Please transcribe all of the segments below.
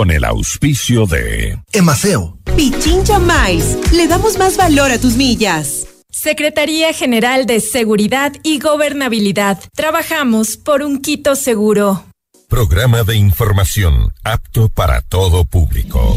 con el auspicio de Emaceo. Pichincha Mais. Le damos más valor a tus millas. Secretaría General de Seguridad y Gobernabilidad. Trabajamos por un Quito seguro. Programa de información apto para todo público.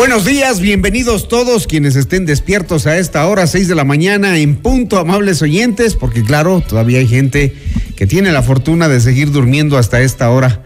Buenos días, bienvenidos todos quienes estén despiertos a esta hora, 6 de la mañana, en punto, amables oyentes, porque claro, todavía hay gente que tiene la fortuna de seguir durmiendo hasta esta hora.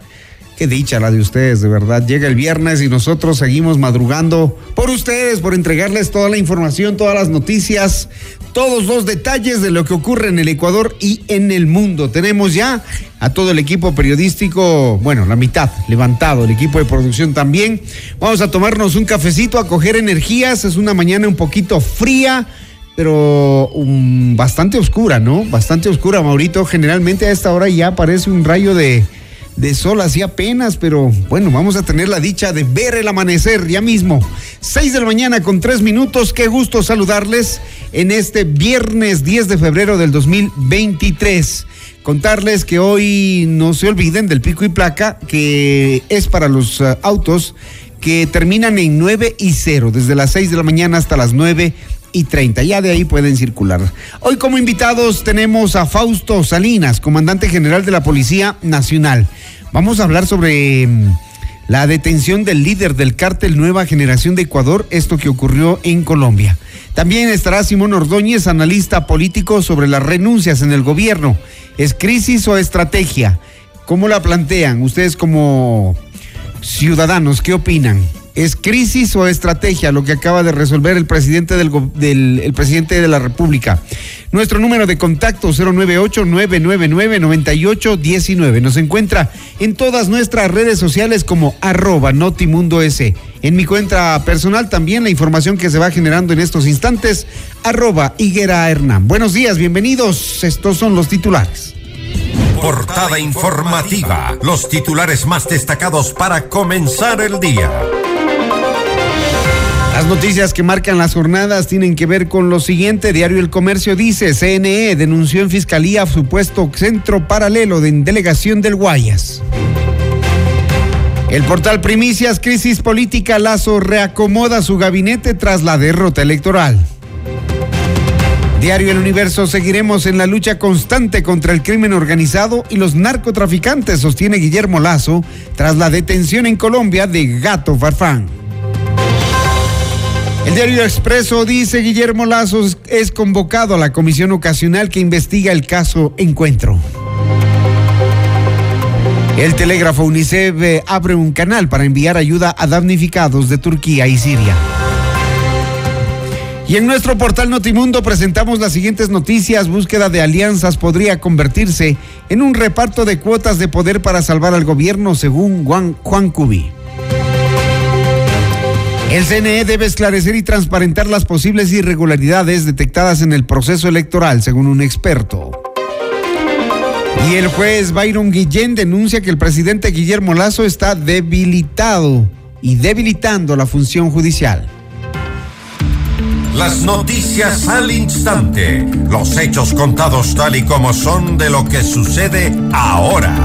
Qué dicha la de ustedes, de verdad. Llega el viernes y nosotros seguimos madrugando por ustedes, por entregarles toda la información, todas las noticias, todos los detalles de lo que ocurre en el Ecuador y en el mundo. Tenemos ya a todo el equipo periodístico, bueno, la mitad levantado, el equipo de producción también. Vamos a tomarnos un cafecito, a coger energías. Es una mañana un poquito fría pero um, bastante oscura, ¿no? Bastante oscura, Maurito. Generalmente a esta hora ya aparece un rayo de, de sol así apenas, pero bueno, vamos a tener la dicha de ver el amanecer ya mismo. Seis de la mañana con tres minutos, qué gusto saludarles en este viernes 10 de febrero del 2023. Contarles que hoy no se olviden del pico y placa, que es para los uh, autos que terminan en 9 y 0, desde las 6 de la mañana hasta las 9 y 30. Ya de ahí pueden circular. Hoy como invitados tenemos a Fausto Salinas, comandante general de la Policía Nacional. Vamos a hablar sobre mm, la detención del líder del cártel Nueva Generación de Ecuador, esto que ocurrió en Colombia. También estará Simón Ordóñez, analista político sobre las renuncias en el gobierno. ¿Es crisis o estrategia? ¿Cómo la plantean ustedes como ciudadanos? ¿Qué opinan? ¿Es crisis o estrategia lo que acaba de resolver el presidente del, del el presidente de la República? Nuestro número de contacto 098-999-9819. Nos encuentra en todas nuestras redes sociales como arroba Notimundo. En mi cuenta personal también la información que se va generando en estos instantes, arroba Higuera Hernán. Buenos días, bienvenidos. Estos son los titulares. Portada informativa. Los titulares más destacados para comenzar el día. Las noticias que marcan las jornadas tienen que ver con lo siguiente. Diario El Comercio dice, CNE denunció en Fiscalía supuesto centro paralelo de delegación del Guayas. El portal Primicias, crisis política, Lazo reacomoda su gabinete tras la derrota electoral. Diario El Universo, seguiremos en la lucha constante contra el crimen organizado y los narcotraficantes, sostiene Guillermo Lazo, tras la detención en Colombia de Gato Farfán. El diario Expreso dice Guillermo Lazo es convocado a la comisión ocasional que investiga el caso Encuentro. El telégrafo UNICEF abre un canal para enviar ayuda a damnificados de Turquía y Siria. Y en nuestro portal Notimundo presentamos las siguientes noticias. Búsqueda de alianzas podría convertirse en un reparto de cuotas de poder para salvar al gobierno, según Juan, Juan Cubi. El CNE debe esclarecer y transparentar las posibles irregularidades detectadas en el proceso electoral, según un experto. Y el juez Byron Guillén denuncia que el presidente Guillermo Lazo está debilitado y debilitando la función judicial. Las noticias al instante, los hechos contados tal y como son de lo que sucede ahora.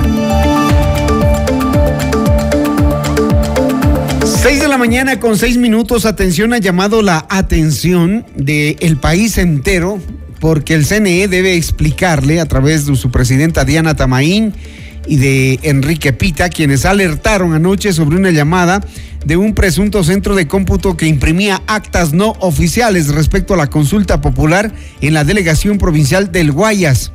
6 de la mañana con seis minutos, atención, ha llamado la atención del país entero porque el CNE debe explicarle a través de su presidenta Diana Tamaín y de Enrique Pita, quienes alertaron anoche sobre una llamada de un presunto centro de cómputo que imprimía actas no oficiales respecto a la consulta popular en la delegación provincial del Guayas.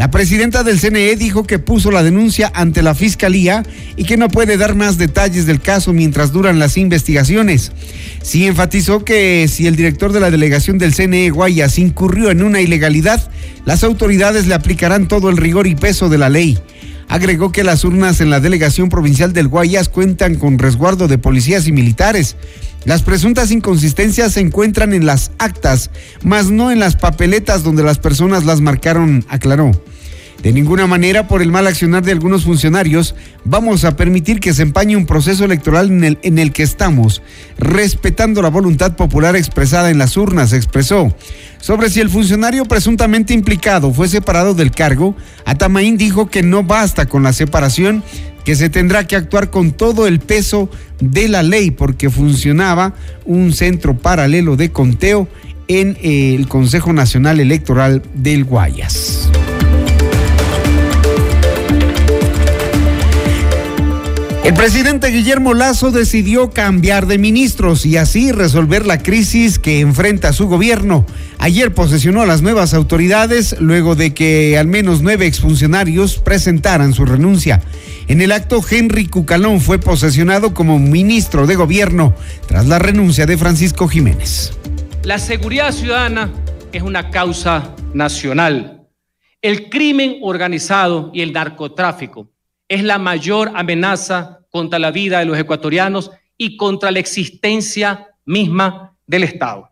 La presidenta del CNE dijo que puso la denuncia ante la fiscalía y que no puede dar más detalles del caso mientras duran las investigaciones. Sí enfatizó que si el director de la delegación del CNE Guayas incurrió en una ilegalidad, las autoridades le aplicarán todo el rigor y peso de la ley. Agregó que las urnas en la delegación provincial del Guayas cuentan con resguardo de policías y militares. Las presuntas inconsistencias se encuentran en las actas, más no en las papeletas donde las personas las marcaron, aclaró. De ninguna manera, por el mal accionar de algunos funcionarios, vamos a permitir que se empañe un proceso electoral en el, en el que estamos, respetando la voluntad popular expresada en las urnas, expresó. Sobre si el funcionario presuntamente implicado fue separado del cargo, Atamaín dijo que no basta con la separación, que se tendrá que actuar con todo el peso de la ley porque funcionaba un centro paralelo de conteo en eh, el Consejo Nacional Electoral del Guayas. El presidente Guillermo Lazo decidió cambiar de ministros y así resolver la crisis que enfrenta su gobierno. Ayer posesionó a las nuevas autoridades luego de que al menos nueve exfuncionarios presentaran su renuncia. En el acto, Henry Cucalón fue posesionado como ministro de gobierno tras la renuncia de Francisco Jiménez. La seguridad ciudadana es una causa nacional. El crimen organizado y el narcotráfico es la mayor amenaza contra la vida de los ecuatorianos y contra la existencia misma del Estado.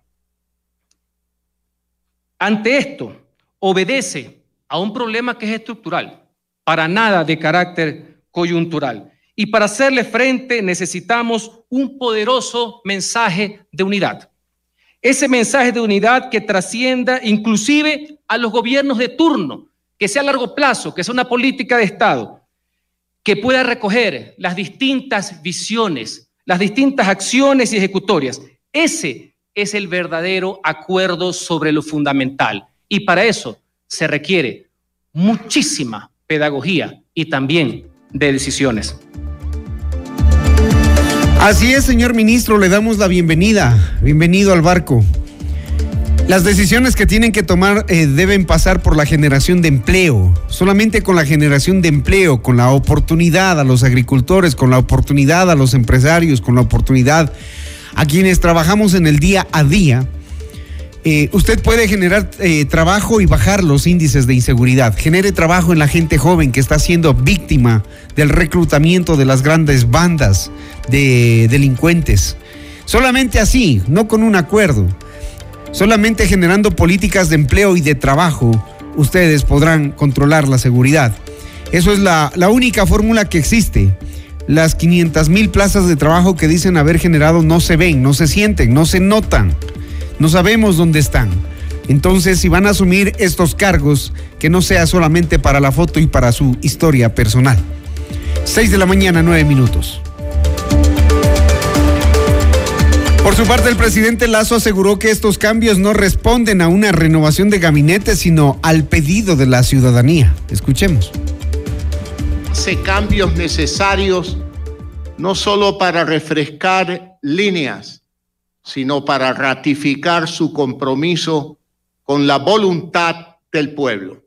Ante esto, obedece a un problema que es estructural, para nada de carácter coyuntural. Y para hacerle frente necesitamos un poderoso mensaje de unidad. Ese mensaje de unidad que trascienda inclusive a los gobiernos de turno, que sea a largo plazo, que sea una política de Estado, que pueda recoger las distintas visiones, las distintas acciones y ejecutorias. Ese es el verdadero acuerdo sobre lo fundamental. Y para eso se requiere muchísima pedagogía y también de decisiones. Así es, señor ministro, le damos la bienvenida. Bienvenido al barco. Las decisiones que tienen que tomar eh, deben pasar por la generación de empleo. Solamente con la generación de empleo, con la oportunidad a los agricultores, con la oportunidad a los empresarios, con la oportunidad a quienes trabajamos en el día a día, eh, usted puede generar eh, trabajo y bajar los índices de inseguridad. Genere trabajo en la gente joven que está siendo víctima del reclutamiento de las grandes bandas de delincuentes. Solamente así, no con un acuerdo Solamente generando políticas de empleo y de trabajo, ustedes podrán controlar la seguridad. Eso es la, única fórmula que existe. Las 500 mil plazas de trabajo que dicen haber generado no se ven, no se sienten, no se notan. No sabemos dónde están. Entonces, si van a asumir estos cargos, que no sea solamente para la foto y para su historia personal. 6 de la mañana, 9 minutos. Por su parte, el presidente Lazo aseguró que estos cambios no responden a una renovación de gabinete, sino al pedido de la ciudadanía. Escuchemos. Hace cambios necesarios no solo para refrescar líneas, sino para ratificar su compromiso con la voluntad del pueblo.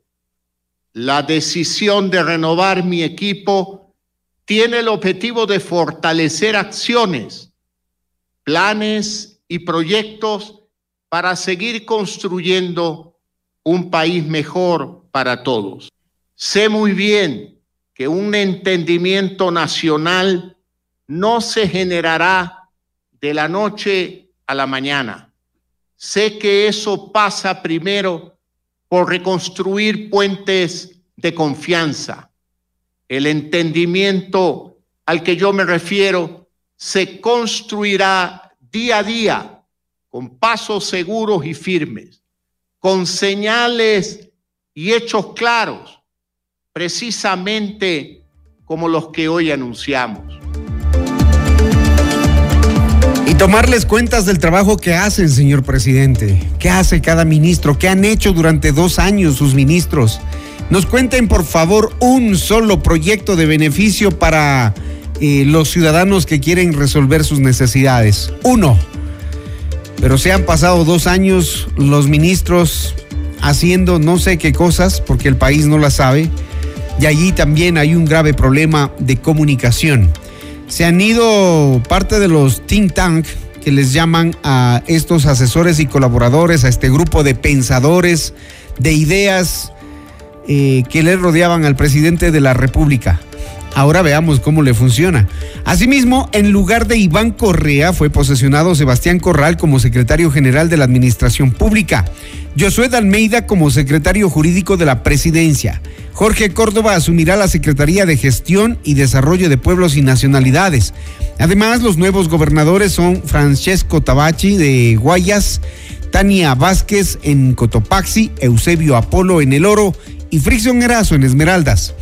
La decisión de renovar mi equipo tiene el objetivo de fortalecer acciones planes y proyectos para seguir construyendo un país mejor para todos. Sé muy bien que un entendimiento nacional no se generará de la noche a la mañana. Sé que eso pasa primero por reconstruir puentes de confianza. El entendimiento al que yo me refiero se construirá día a día con pasos seguros y firmes, con señales y hechos claros, precisamente como los que hoy anunciamos. Y tomarles cuentas del trabajo que hacen, señor presidente. ¿Qué hace cada ministro? ¿Qué han hecho durante dos años sus ministros? Nos cuenten, por favor, un solo proyecto de beneficio para los ciudadanos que quieren resolver sus necesidades. Uno, pero se han pasado dos años, los ministros haciendo no sé qué cosas porque el país no las sabe. Y allí también hay un grave problema de comunicación. Se han ido parte de los think tank que les llaman a estos asesores y colaboradores, a este grupo de pensadores, de ideas eh, que le rodeaban al presidente de la República. Ahora veamos cómo le funciona. Asimismo, en lugar de Iván Correa, fue posesionado Sebastián Corral como secretario general de la Administración Pública, Josué Almeida como secretario jurídico de la Presidencia. Jorge Córdoba asumirá la Secretaría de Gestión y Desarrollo de Pueblos y Nacionalidades. Además, los nuevos gobernadores son Francesco Tabachi de Guayas, Tania Vázquez en Cotopaxi, Eusebio Apolo en El Oro y Fricción Erazo en Esmeraldas.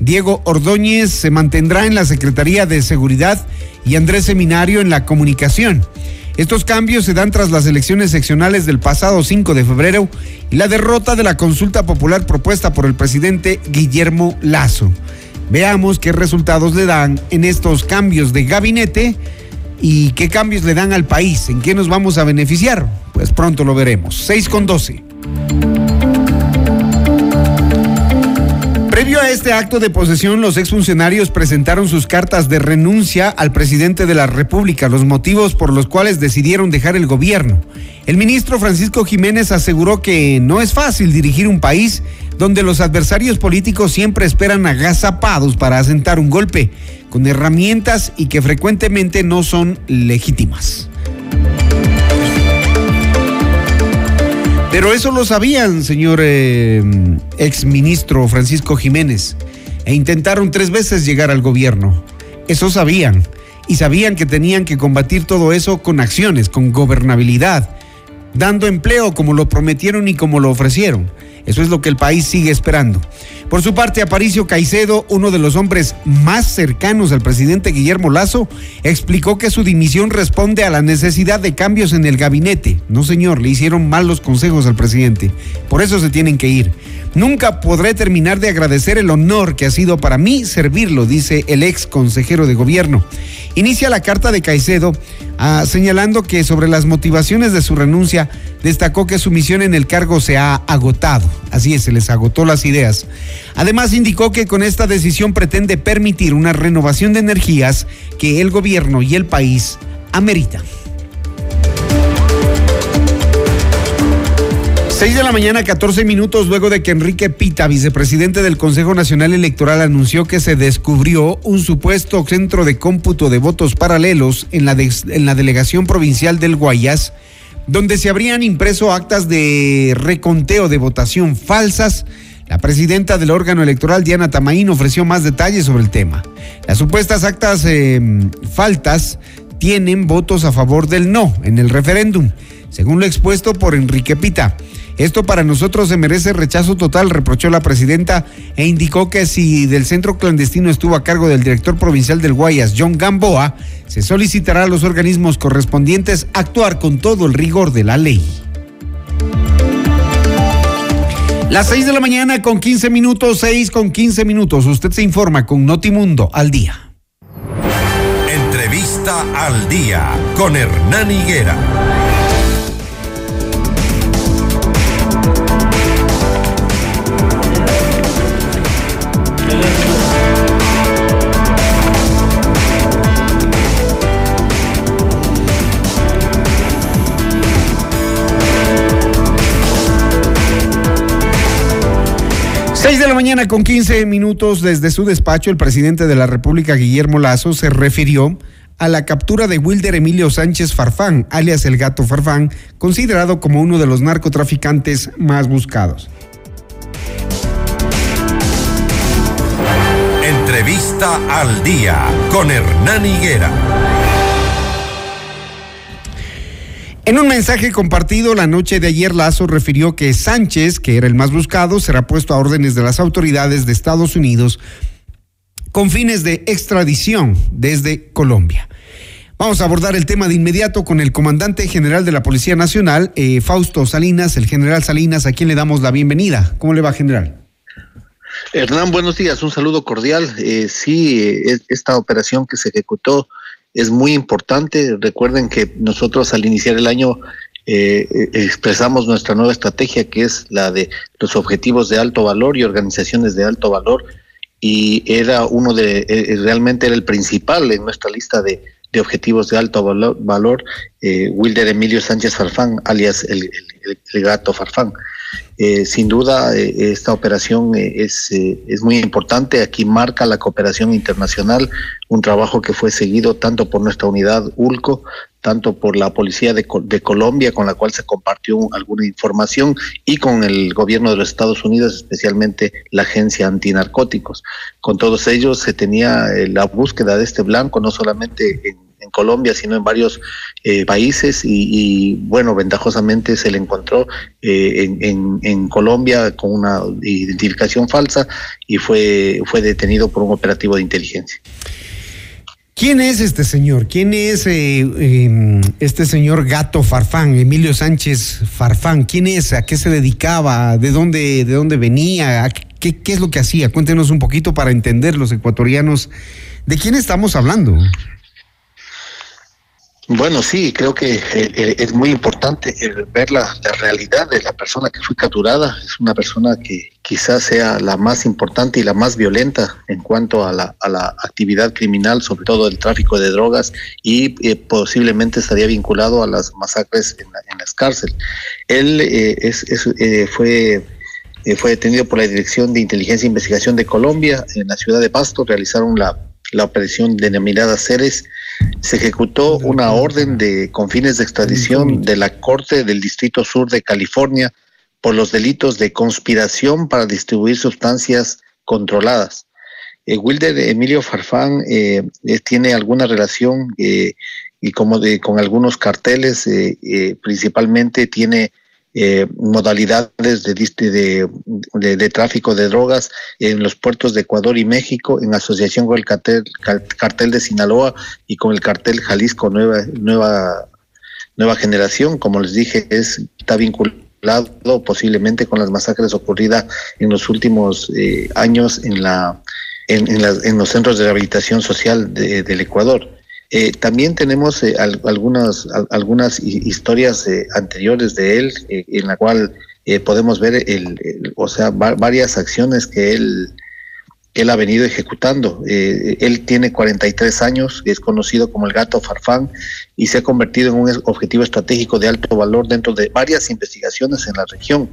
Diego Ordóñez se mantendrá en la Secretaría de Seguridad y Andrés Seminario en la Comunicación. Estos cambios se dan tras las elecciones seccionales del pasado 5 de febrero y la derrota de la consulta popular propuesta por el presidente Guillermo Lazo. Veamos qué resultados le dan en estos cambios de gabinete y qué cambios le dan al país, en qué nos vamos a beneficiar. Pues pronto lo veremos. 6 con 12. Previo a este acto de posesión, los exfuncionarios presentaron sus cartas de renuncia al presidente de la República, los motivos por los cuales decidieron dejar el gobierno. El ministro Francisco Jiménez aseguró que no es fácil dirigir un país donde los adversarios políticos siempre esperan agazapados para asentar un golpe, con herramientas y que frecuentemente no son legítimas. Pero eso lo sabían, señor eh, ex ministro Francisco Jiménez, e intentaron tres veces llegar al gobierno. Eso sabían, y sabían que tenían que combatir todo eso con acciones, con gobernabilidad, dando empleo como lo prometieron y como lo ofrecieron. Eso es lo que el país sigue esperando. Por su parte, Aparicio Caicedo, uno de los hombres más cercanos al presidente Guillermo Lazo, explicó que su dimisión responde a la necesidad de cambios en el gabinete. No, señor, le hicieron mal los consejos al presidente. Por eso se tienen que ir. Nunca podré terminar de agradecer el honor que ha sido para mí servirlo, dice el ex consejero de gobierno. Inicia la carta de Caicedo ah, señalando que sobre las motivaciones de su renuncia destacó que su misión en el cargo se ha agotado. Así es, se les agotó las ideas. Además indicó que con esta decisión pretende permitir una renovación de energías que el gobierno y el país ameritan. 6 de la mañana, 14 minutos luego de que Enrique Pita, vicepresidente del Consejo Nacional Electoral, anunció que se descubrió un supuesto centro de cómputo de votos paralelos en la, delegación provincial del Guayas, donde se habrían impreso actas de reconteo de votación falsas. La presidenta del órgano electoral, Diana Tamaín, ofreció más detalles sobre el tema. Las supuestas actas eh, faltas tienen votos a favor del no en el referéndum, según lo expuesto por Enrique Pita. Esto para nosotros se merece rechazo total, reprochó la presidenta e indicó que si del centro clandestino estuvo a cargo del director provincial del Guayas, John Gamboa, se solicitará a los organismos correspondientes actuar con todo el rigor de la ley. Las 6 de la mañana con 15 minutos, 6 con 15 minutos. Usted se informa con Notimundo al día. Entrevista al día con Hernán Higuera. De la mañana con 15 minutos desde su despacho, el presidente de la República, Guillermo Lazo, se refirió a la captura de Wilder Emilio Sánchez Farfán, alias el gato Farfán, considerado como uno de los narcotraficantes más buscados. Entrevista al día con Hernán Higuera. En un mensaje compartido la noche de ayer, Lazo refirió que Sánchez, que era el más buscado, será puesto a órdenes de las autoridades de Estados Unidos con fines de extradición desde Colombia. Vamos a abordar el tema de inmediato con el comandante general de la Policía Nacional, eh, Fausto Salinas, el general Salinas, a quien le damos la bienvenida. ¿Cómo le va, general? Hernán, buenos días, un saludo cordial. Eh, sí, eh, esta operación que se ejecutó es muy importante. Recuerden que nosotros al iniciar el año expresamos nuestra nueva estrategia que es la de los objetivos de alto valor y organizaciones de alto valor y era uno de, realmente era el principal en nuestra lista de, objetivos de alto valor, Wilder Emilio Sánchez Farfán, alias el, el gato Farfán. Eh, sin duda, eh, esta operación eh, es, es muy importante. Aquí marca la cooperación internacional, un trabajo que fue seguido tanto por nuestra unidad ULCO, tanto por la Policía de, de, Colombia, con la cual se compartió alguna información, y con el gobierno de los Estados Unidos, especialmente la Agencia Antinarcóticos. Con todos ellos se tenía la búsqueda de este blanco, no solamente en Colombia, sino en varios eh, países y, bueno, ventajosamente se le encontró eh, en, Colombia con una identificación falsa y fue, fue detenido por un operativo de inteligencia. ¿Quién es este señor? ¿Quién es eh, em, este señor Gato Farfán, Emilio Sánchez Farfán? ¿Quién es? ¿A qué se dedicaba? ¿De dónde, de dónde venía? ¿Qué, ¿Qué es lo que hacía? Cuéntenos un poquito para entender los ecuatorianos de quién estamos hablando. Bueno, sí, creo que eh, eh, es muy importante ver la, realidad de la persona que fue capturada. Es una persona que quizás sea la más importante y la más violenta en cuanto a la, actividad criminal, sobre todo el tráfico de drogas, y eh, posiblemente estaría vinculado a las masacres en, las cárceles. Él es, fue fue detenido por la Dirección de Inteligencia e Investigación de Colombia en la ciudad de Pasto. Realizaron la la operación denominada Ceres, se ejecutó una orden de con fines de extradición de la Corte del Distrito Sur de California por los delitos de conspiración para distribuir sustancias controladas. Eh, Wilder Emilio Farfán eh, tiene alguna relación eh, y como de con algunos carteles, principalmente tiene eh, modalidades de, de, tráfico de drogas en los puertos de Ecuador y México en asociación con el cartel, cartel de Sinaloa y con el cartel Jalisco Nueva, Nueva, Nueva Generación. Como les dije, es, está vinculado posiblemente con las masacres ocurridas en los últimos eh, años en, la, en, en, los centros de rehabilitación social del Ecuador. Eh, también tenemos eh, algunas, algunas historias eh, anteriores de él, en la cual podemos ver el, o sea, varias acciones que él, él ha venido ejecutando. él tiene 43 años, es conocido como el gato Farfán y se ha convertido en un objetivo estratégico de alto valor dentro de varias investigaciones en la región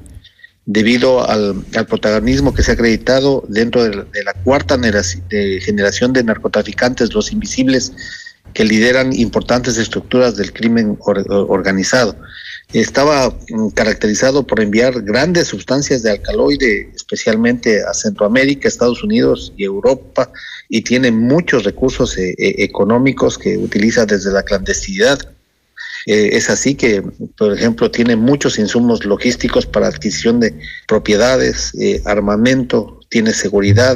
debido al, protagonismo que se ha acreditado dentro de la, cuarta generación de narcotraficantes, los invisibles, que lideran importantes estructuras del crimen organizado. Estaba mm, caracterizado por enviar grandes sustancias de alcaloide, especialmente a Centroamérica, Estados Unidos y Europa, y tiene muchos recursos eh, eh, económicos que utiliza desde la clandestinidad. Eh, es así que, por ejemplo, tiene muchos insumos logísticos para adquisición de propiedades, armamento, tiene seguridad,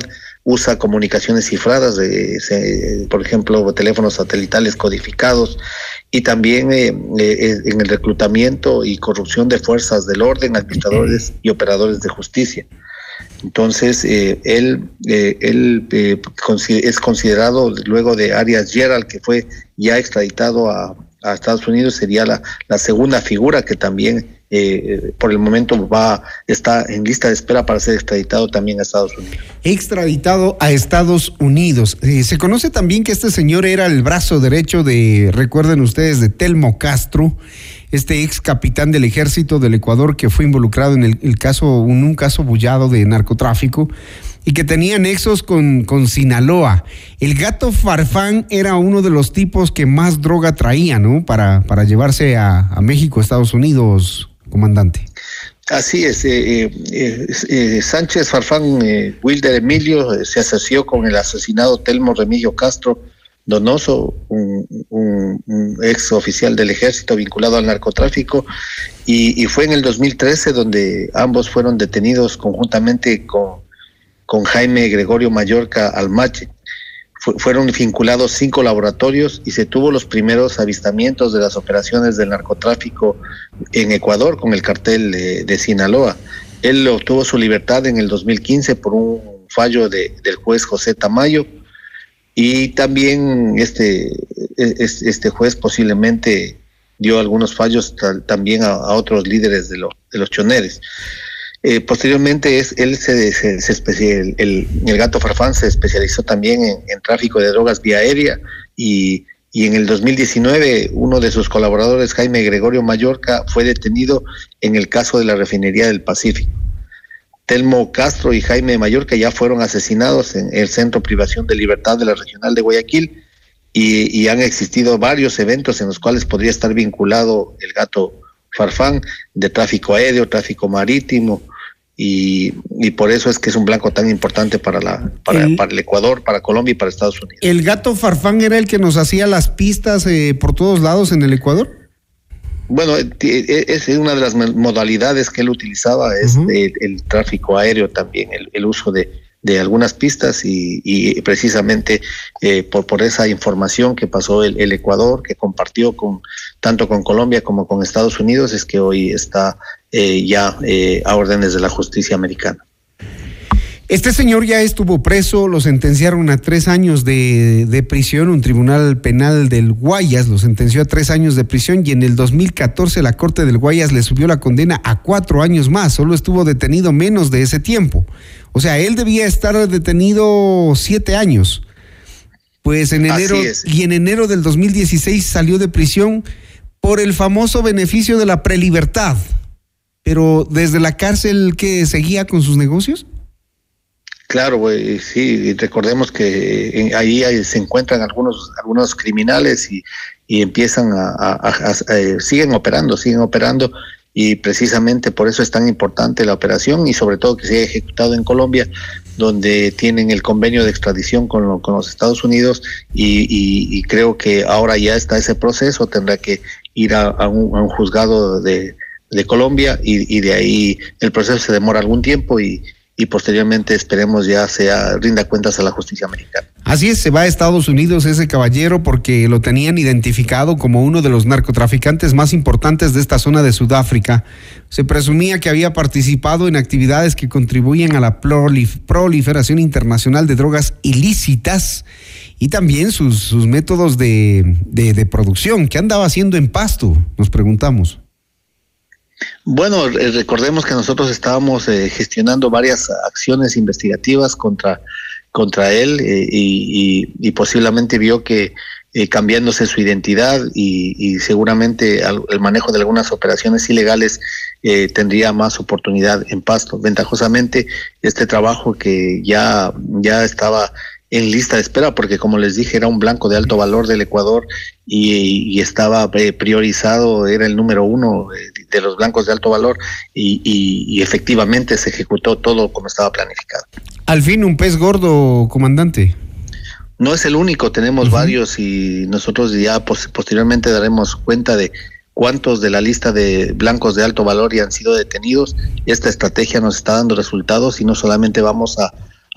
usa comunicaciones cifradas, de, por ejemplo, teléfonos satelitales codificados, y también eh, eh, en el reclutamiento y corrupción de fuerzas del orden, administradores y operadores de justicia. Entonces, eh, él, él es considerado, luego de Arias Gerald, que fue ya extraditado a, a Estados Unidos, sería la, la segunda figura que también eh, por el momento va está en lista de espera para ser extraditado también a Estados Unidos. Extraditado a Estados Unidos. Eh, se conoce también que este señor era el brazo derecho de, recuerden ustedes, de Telmo Castro, este ex capitán del ejército del Ecuador que fue involucrado en el, caso, en un caso bullado de narcotráfico y que tenía nexos con, con Sinaloa. El gato Farfán era uno de los tipos que más droga traía, ¿no? Para, para llevarse a México, Estados Unidos, comandante. Así es, eh, eh, eh, Sánchez Farfán Wilder Emilio se asoció con el asesinado Telmo Remilio Castro Donoso, un, ex oficial del ejército vinculado al narcotráfico, y, fue en el 2013 donde ambos fueron detenidos conjuntamente con, con Jaime Gregorio Mallorca Almache fueron vinculados cinco laboratorios y se tuvo los primeros avistamientos de las operaciones del narcotráfico en Ecuador con el cartel de, Sinaloa. Él obtuvo su libertad en el 2015 por un fallo de, del juez José Tamayo y también este, este juez posiblemente dio algunos fallos también a, otros líderes de, de los choneres. Eh, posteriormente es, él se, se, el, gato Farfán se especializó también en, tráfico de drogas vía aérea y, y, en el 2019 uno de sus colaboradores, Jaime Gregorio Mallorca, fue detenido en el caso de la refinería del Pacífico. Telmo Castro y Jaime Mallorca ya fueron asesinados en el Centro Privación de Libertad de la Regional de Guayaquil y, y han existido varios eventos en los cuales podría estar vinculado el gato Farfán de tráfico aéreo, tráfico marítimo, y, por eso es que es un blanco tan importante para, la, para, el, Ecuador, para Colombia y para Estados Unidos. ¿El gato Farfán era el que nos hacía las pistas eh, por todos lados en el Ecuador? Bueno, eh, eh, es una de las modalidades que él utilizaba, es el, tráfico aéreo también, el uso de, de algunas pistas y, precisamente eh, por, por esa información que pasó el, Ecuador, que compartió con tanto con Colombia como con Estados Unidos, es que hoy está eh, ya eh, a órdenes de la justicia americana. Este señor ya estuvo preso, lo sentenciaron a tres años de, de, prisión, un tribunal penal del Guayas lo sentenció a tres años de prisión y en el 2014 la Corte del Guayas le subió la condena a cuatro años más, solo estuvo detenido menos de ese tiempo. O sea, él debía estar detenido siete años. Pues en enero, y en enero del 2016 salió de prisión por el famoso beneficio de la prelibertad. Pero desde la cárcel que seguía con sus negocios. Claro, sí, recordemos que ahí, se encuentran algunos algunos criminales y, empiezan a, eh, siguen operando, siguen operando y precisamente por eso es tan importante la operación y sobre todo que se haya ejecutado en Colombia, donde tienen el convenio de extradición con, los Estados Unidos y, creo que ahora ya está ese proceso, tendrá que ir a, un, juzgado de, Colombia y, y, de ahí el proceso se demora algún tiempo y, y posteriormente esperemos ya sea rinda cuentas a la justicia americana. Así es, se va a Estados Unidos ese caballero porque lo tenían identificado como uno de los narcotraficantes más importantes de esta zona de Sudáfrica. Se presumía que había participado en actividades que contribuyen a la proliferación internacional de drogas ilícitas y también sus, métodos de, de producción. ¿Qué andaba haciendo en Pasto? Nos preguntamos. Bueno, recordemos que nosotros estábamos eh, gestionando varias acciones investigativas contra, contra él eh, y, posiblemente vio que eh, cambiándose su identidad y, seguramente el manejo de algunas operaciones ilegales tendría más oportunidad en Pasto. Ventajosamente, este trabajo que ya, ya estaba en lista de espera, porque como les dije, era un blanco de alto valor del Ecuador y, estaba priorizado, era el número uno de, los blancos de alto valor y, efectivamente se ejecutó todo como estaba planificado. Al fin, un pez gordo, comandante. No es el único, tenemos varios y nosotros ya posteriormente daremos cuenta de cuántos de la lista de blancos de alto valor ya han sido detenidos. Esta estrategia nos está dando resultados y no solamente vamos a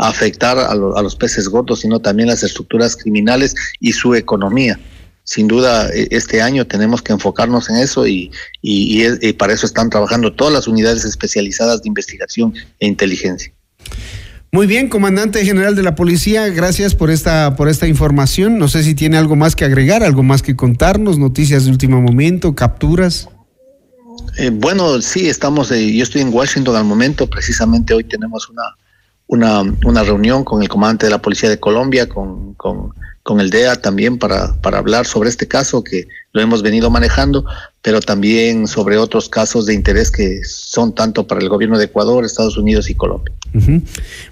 afectar a, los peces gordos, sino también las estructuras criminales y su economía. Sin duda, e, este año tenemos que enfocarnos en eso y, y, para eso están trabajando todas las unidades especializadas de investigación e inteligencia. Muy bien, comandante general de la policía, gracias por esta por esta información. No sé si tiene algo más que agregar, algo más que contarnos, noticias de último momento, capturas. Eh, bueno, sí, estamos. Eh, yo estoy en Washington al momento. Precisamente hoy tenemos una una, una reunión con el comandante de la Policía de Colombia, con, con, el DEA también para, para hablar sobre este caso que lo hemos venido manejando, pero también sobre otros casos de interés que son tanto para el gobierno de Ecuador, Estados Unidos y Colombia.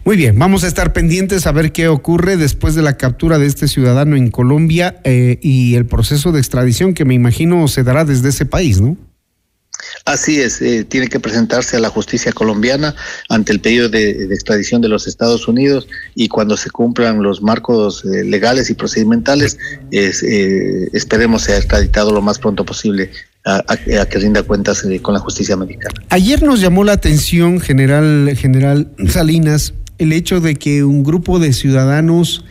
Muy bien, vamos a estar pendientes a ver qué ocurre después de la captura de este ciudadano en Colombia eh, y el proceso de extradición que me imagino se dará desde ese país, ¿no? Así es, eh, tiene que presentarse a la justicia colombiana ante el pedido de, extradición de los Estados Unidos y cuando se cumplan los marcos eh, legales y procedimentales, eh, esperemos sea extraditado lo más pronto posible a, que rinda cuentas con la justicia americana. Ayer nos llamó la atención, general, general Salinas, el hecho de que un grupo de ciudadanos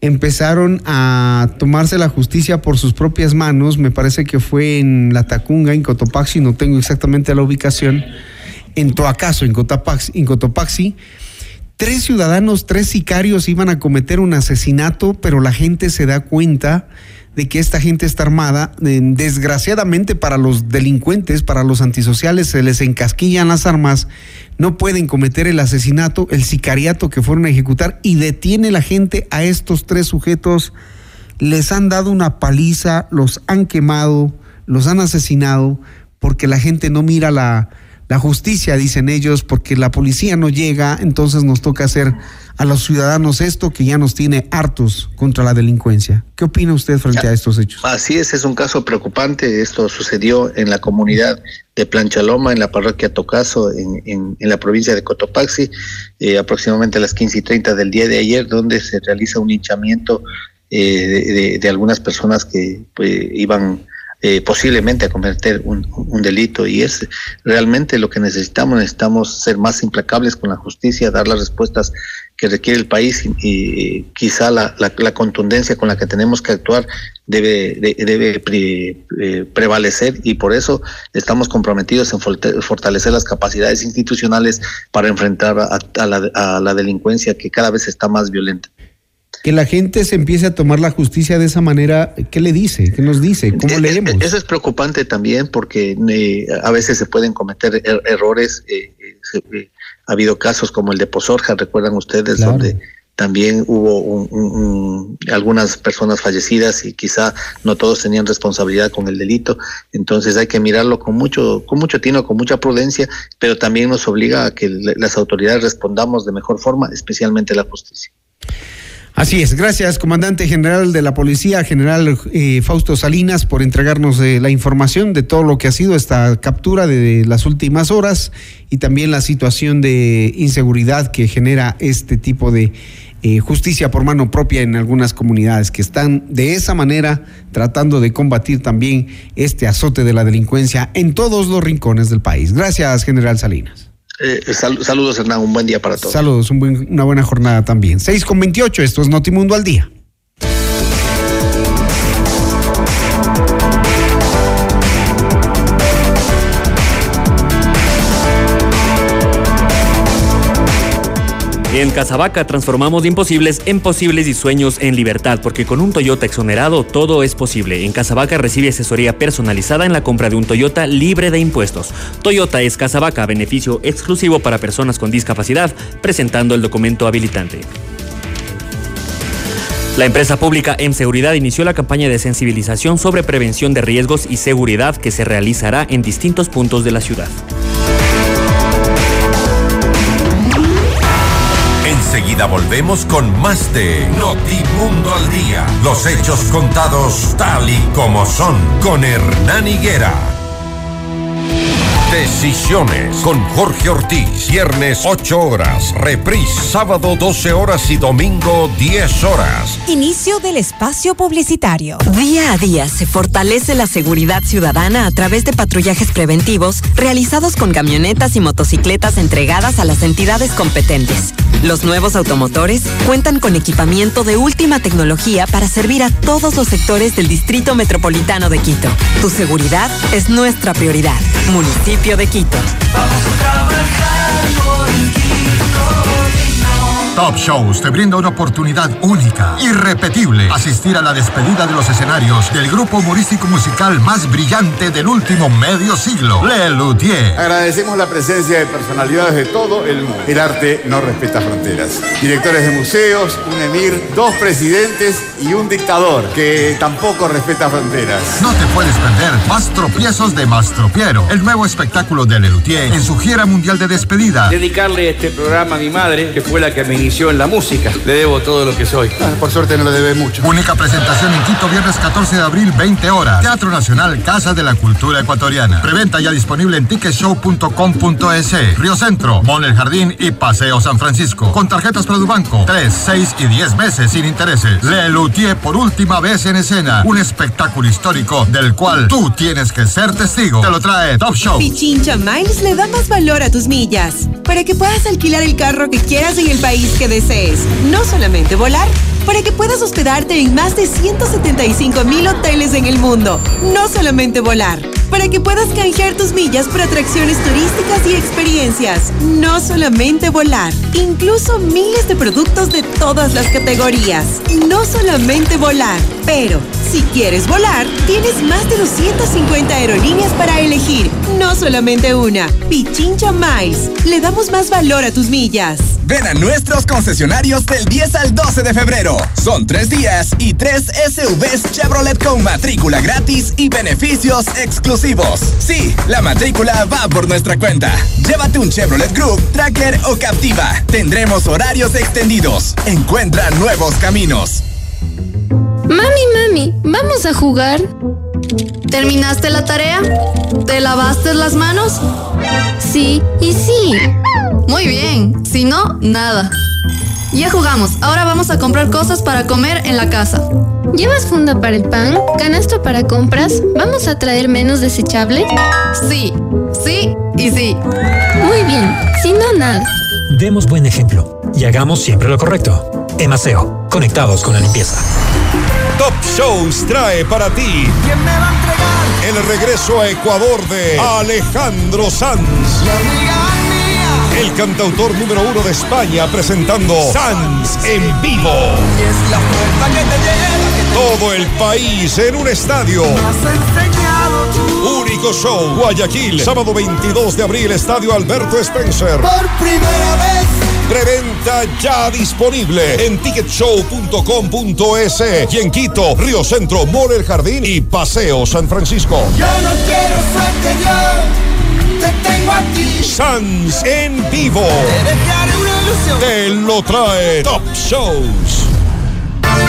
empezaron a tomarse la justicia por sus propias manos, me parece que fue en La Tacunga, en Cotopaxi, no tengo exactamente la ubicación, en Toacaso, en Cotopaxi, en Cotopaxi. Tres ciudadanos, tres sicarios iban a cometer un asesinato, pero la gente se da cuenta de que esta gente está armada. Eh, desgraciadamente para los delincuentes, para los antisociales, se les encasquillan las armas, no pueden cometer el asesinato, el sicariato que fueron a ejecutar y detiene la gente a estos tres sujetos. Les han dado una paliza, los han quemado, los han asesinado, porque la gente no mira la, la justicia, dicen ellos, porque la policía no llega, entonces nos toca hacer a los ciudadanos esto que ya nos tiene hartos contra la delincuencia. ¿Qué opina usted frente a estos hechos? Así es, es un caso preocupante. Esto sucedió en la comunidad de Planchaloma, en la parroquia Tocaso, en, en, la provincia de Cotopaxi, eh, aproximadamente a las 15 y 30 del día de ayer, donde se realiza un hinchamiento eh, de, algunas personas que pues, iban eh, posiblemente a cometer un, delito y es realmente lo que necesitamos, necesitamos ser más implacables con la justicia, dar las respuestas que requiere el país y, quizá la, la, contundencia con la que tenemos que actuar debe, debe eh, prevalecer y por eso estamos comprometidos en fortalecer las capacidades institucionales para enfrentar a, la, a la delincuencia que cada vez está más violenta que la gente se empiece a tomar la justicia de esa manera, ¿qué le dice? ¿Qué nos dice? ¿Cómo eh, leemos? Eso es preocupante también porque eh, a veces se pueden cometer er, errores. Eh, ha habido casos como el de Pozorja, recuerdan ustedes, donde también hubo algunas personas fallecidas y quizá no todos tenían responsabilidad con el delito. Entonces hay que mirarlo con mucho, con mucho tino, con mucha prudencia, pero también nos obliga a que las autoridades respondamos de mejor forma, especialmente la justicia. Así es, gracias comandante general de la policía, general eh, Fausto Salinas, por entregarnos eh, la información de todo lo que ha sido esta captura de las últimas horas y también la situación de inseguridad que genera este tipo de eh, justicia por mano propia en algunas comunidades que están de esa manera tratando de combatir también este azote de la delincuencia en todos los rincones del país. Gracias, general Salinas. Eh, saludos, Hernán. Un buen día para todos. Saludos, una buena jornada también. 6 con 28, esto es Notimundo al día. En Casabaca transformamos imposibles en posibles y sueños en libertad, porque con un Toyota exonerado todo es posible. En Casabaca recibe asesoría personalizada en la compra de un Toyota libre de impuestos. Toyota es Casabaca, beneficio exclusivo para personas con discapacidad, presentando el documento habilitante. La empresa pública M Seguridad inició la campaña de sensibilización sobre prevención de riesgos y seguridad que se realizará en distintos puntos de la ciudad. Enseguida volvemos con más de Notimundo al Día. Los hechos contados tal y como son con Hernán Higuera. Decisiones con Jorge Ortiz. Viernes 8 horas. Reprise sábado 12 horas y domingo 10 horas. Inicio del espacio publicitario. Día a día se fortalece la seguridad ciudadana a través de patrullajes preventivos realizados con camionetas y motocicletas entregadas a las entidades competentes. Los nuevos automotores cuentan con equipamiento de última tecnología para servir a todos los sectores del Distrito Metropolitano de Quito. Tu seguridad es nuestra prioridad. Municipio de Quito. Vamos a trabajar Top Shows te brinda una oportunidad única, irrepetible, asistir a la despedida de los escenarios del grupo humorístico musical más brillante del último medio siglo, Le Luthier. Agradecemos la presencia de personalidades de todo el mundo. El arte no respeta fronteras. Directores de museos, un emir, dos presidentes y un dictador que tampoco respeta fronteras. No te puedes perder Más tropiezos de Mastropiero, el nuevo espectáculo de Le Luthier en su gira mundial de despedida. Dedicarle este programa a mi madre, que fue la que me inició en la música. Le debo todo lo que soy. Ah, por suerte no le debe mucho. Única presentación en Quito, viernes 14 de abril, 20 horas. Teatro Nacional, Casa de la Cultura Ecuatoriana. Preventa ya disponible en ticketshow.com.es. Río Centro, Mall El Jardín y Paseo San Francisco. Con tarjetas Produbanco. 3, 6 y 10 meses sin intereses. Le Luthier por última vez en escena. Un espectáculo histórico del cual tú tienes que ser testigo. Te lo trae Top Show. Pichincha Miles le da más valor a tus millas. Para que puedas alquilar el carro que quieras en el país que desees. No solamente volar, para que puedas hospedarte en más de 175 mil hoteles en el mundo. No solamente volar, para que puedas canjear tus millas por atracciones turísticas y experiencias. No solamente volar, incluso miles de productos de todas las categorías. No solamente volar, pero Si quieres volar, tienes más de 250 aerolíneas para elegir, no solamente una. Pichincha Miles. Le damos más valor a tus millas. Ven a nuestros concesionarios del 10 al 12 de febrero. Son tres días y tres SUVs Chevrolet con matrícula gratis y beneficios exclusivos. Sí, la matrícula va por nuestra cuenta. Llévate un Chevrolet Group, Tracker o Captiva. Tendremos horarios extendidos. Encuentra nuevos caminos. Mami, mami, ¿vamos a jugar? ¿Terminaste la tarea? ¿Te lavaste las manos? Sí y sí. Muy bien, si no, nada. Ya jugamos, ahora vamos a comprar cosas para comer en la casa. ¿Llevas funda para el pan? ¿Canasto para compras? ¿Vamos a traer menos desechable? Sí, sí y sí. Muy bien, si no, nada. Demos buen ejemplo y hagamos siempre lo correcto. Emaseo, conectados con la limpieza. Top Shows trae para ti. ¿Quién me va a entregar? El regreso a Ecuador de Alejandro Sanz. El cantautor número uno de España presentando Sanz en vivo. Es la puerta que te lleva. Todo el país en un estadio. Único show, Guayaquil, sábado 22 de abril, Estadio Alberto Spencer. Por primera vez. Preventa ya disponible en ticketshow.com.es y en Quito, Río Centro, Mall El Jardín y Paseo San Francisco. Yo no quiero suerte, yo te tengo a ti. Sans en vivo. Te dejaré una ilusión. Te lo trae Top Shows.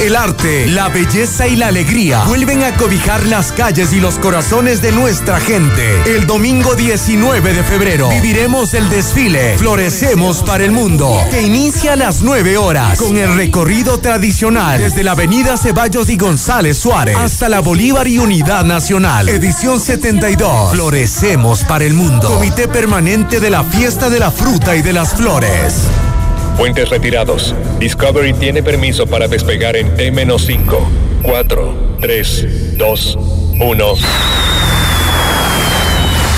El arte, la belleza y la alegría vuelven a cobijar las calles y los corazones de nuestra gente. El domingo 19 de febrero viviremos el desfile Florecemos para el Mundo, que inicia a las 9 horas con el recorrido tradicional desde la avenida Ceballos y González Suárez hasta la Bolívar y Unidad Nacional. Edición 72. Florecemos para el Mundo. Comité Permanente de la Fiesta de la Fruta y de las Flores. Puentes retirados. Discovery tiene permiso para despegar en T-5, 4, 3, 2, 1.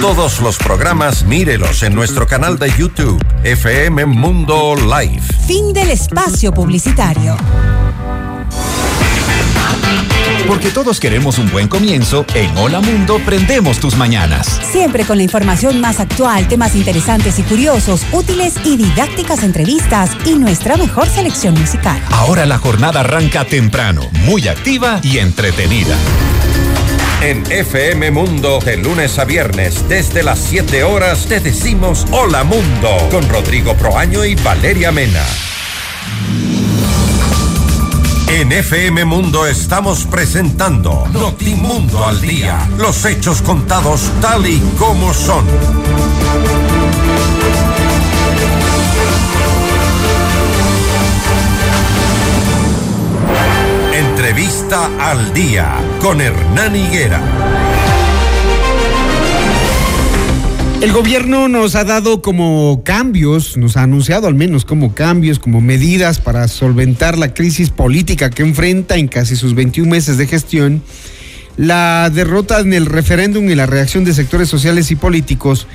Todos los programas mírelos en nuestro canal de YouTube, FM Mundo Live. Fin del espacio publicitario. Porque todos queremos un buen comienzo, en Hola Mundo prendemos tus mañanas. Siempre con la información más actual, temas interesantes y curiosos, útiles y didácticas entrevistas y nuestra mejor selección musical. Ahora la jornada arranca temprano, muy activa y entretenida. En FM Mundo, de lunes a viernes, desde las 7 horas, te decimos Hola Mundo, con Rodrigo Proaño y Valeria Mena. En FM Mundo estamos presentando Notimundo al Día, los hechos contados tal y como son. Entrevista al Día con Hernán Higuera. El gobierno nos ha dado como cambios, nos ha anunciado al menos como cambios, como medidas para solventar la crisis política que enfrenta en casi sus 21 meses de gestión. La derrota en el referéndum y la reacción de sectores sociales y políticos,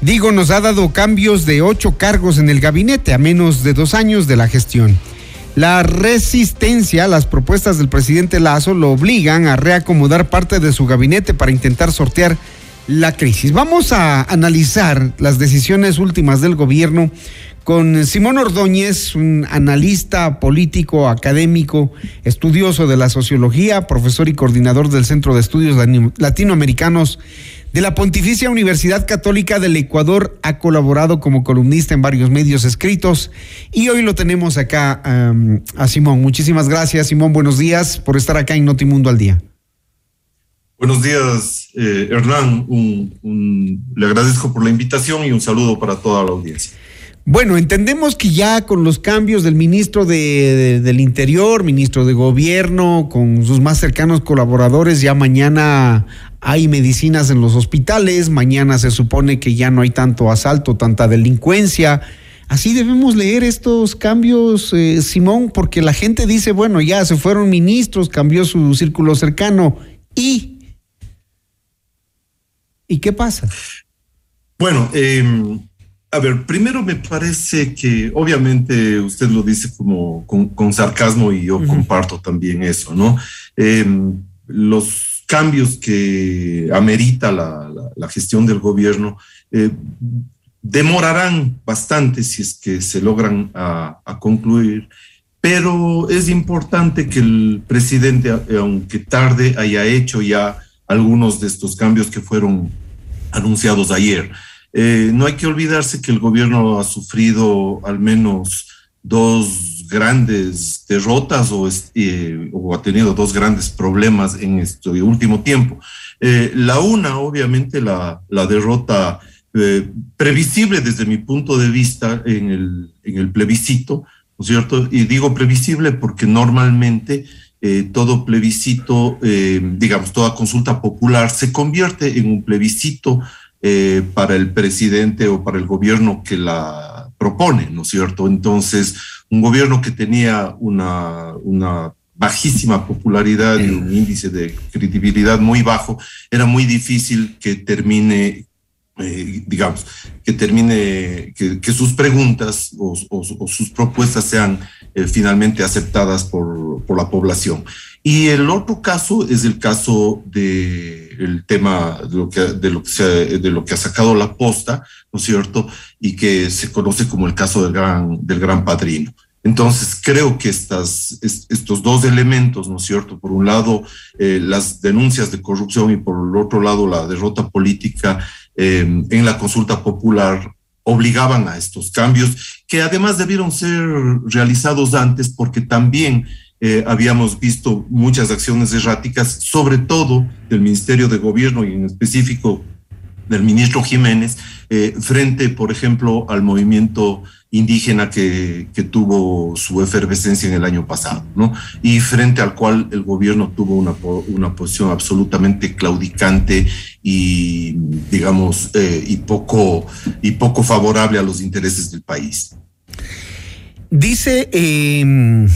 digo, nos ha dado cambios de ocho cargos en el gabinete a menos de dos años de la gestión. La resistencia a las propuestas del presidente Lazo lo obligan a reacomodar parte de su gabinete para intentar sortear la crisis. Vamos a analizar las decisiones últimas del gobierno con Simón Ordóñez, un analista político, académico, estudioso de la sociología, profesor y coordinador del Centro de Estudios Latinoamericanos de la Pontificia Universidad Católica del Ecuador. Ha colaborado como columnista en varios medios escritos y hoy lo tenemos acá a Simón. Muchísimas gracias, Simón. Buenos días por estar acá en Notimundo al Día. Buenos días, eh, Hernán. Le agradezco por la invitación y un saludo para toda la audiencia. Bueno, entendemos que ya con los cambios del ministro de, de, del Interior, ministro de Gobierno, con sus más cercanos colaboradores, ya mañana hay medicinas en los hospitales, mañana se supone que ya no hay tanto asalto, tanta delincuencia. Así debemos leer estos cambios, eh, Simón, porque la gente dice, bueno, ya se fueron ministros, cambió su círculo cercano y... ¿Y qué pasa? Bueno, eh, a ver, primero me parece que obviamente usted lo dice como con, con sarcasmo y yo uh -huh. comparto también eso, ¿no? Eh, los cambios que amerita la, la, la gestión del gobierno eh, demorarán bastante si es que se logran a, a, concluir, pero es importante que el presidente, aunque tarde, haya hecho ya algunos de estos cambios que fueron anunciados ayer. Eh, no hay que olvidarse que el gobierno ha sufrido al menos dos grandes derrotas o, eh, ha tenido dos grandes problemas en este último tiempo. Eh, la una, obviamente, la, derrota previsible desde mi punto de vista en el, plebiscito, ¿no es cierto? Y digo previsible porque normalmente todo plebiscito, digamos, toda consulta popular se convierte en un plebiscito eh, para el presidente o para el gobierno que la propone, ¿no es cierto? Entonces, un gobierno que tenía una, bajísima popularidad y un índice de credibilidad muy bajo, era muy difícil que termine eh, digamos, que termine, que, sus preguntas o, sus propuestas sean eh, finalmente aceptadas por, por, la población. Y el otro caso es el caso de tema de lo que, de lo que ha sacado la posta, ¿no es cierto? Y que se conoce como el caso del gran, del gran padrino. Entonces, creo que estas, estos dos elementos, ¿no es cierto? Por un lado, eh, las denuncias de corrupción y por el otro lado, la derrota política eh, en la consulta popular obligaban a estos cambios, que además debieron ser realizados antes porque también eh, habíamos visto muchas acciones erráticas, sobre todo del Ministerio de Gobierno y en específico del ministro Jiménez, eh, frente, por ejemplo, al movimiento indígena que, que, tuvo su efervescencia en el año pasado, ¿no? Y frente al cual el gobierno tuvo una, una posición absolutamente claudicante y, digamos, eh, y, poco, y poco favorable a los intereses del país. Dice eh,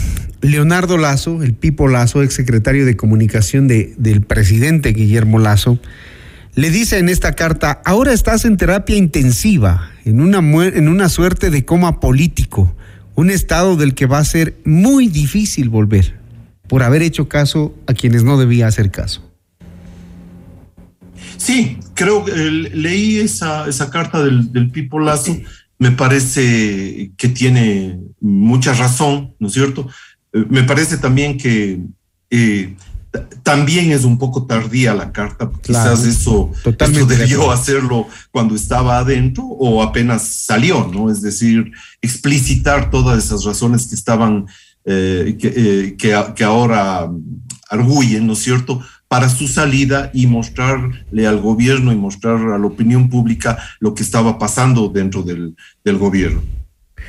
Leonardo Lazo, el Pipo Lazo, exsecretario de Comunicación de, del presidente Guillermo Lazo, le dice en esta carta, ahora estás en terapia intensiva, en una, en una suerte de coma político, un estado del que va a ser muy difícil volver por haber hecho caso a quienes no debía hacer caso. Sí, creo que eh, leí esa, esa carta del, del Pipo Lazo, me parece que tiene mucha razón, ¿no es cierto? Eh, me parece también que... Eh, también es un poco tardía la carta, claro, quizás eso, eso debió hacerlo cuando estaba adentro o apenas salió, ¿no? Es decir, explicitar todas esas razones que estaban, eh, que, eh, que, que, ahora arguyen, ¿no es cierto?, para su salida y mostrarle al gobierno y mostrar a la opinión pública lo que estaba pasando dentro del, del gobierno.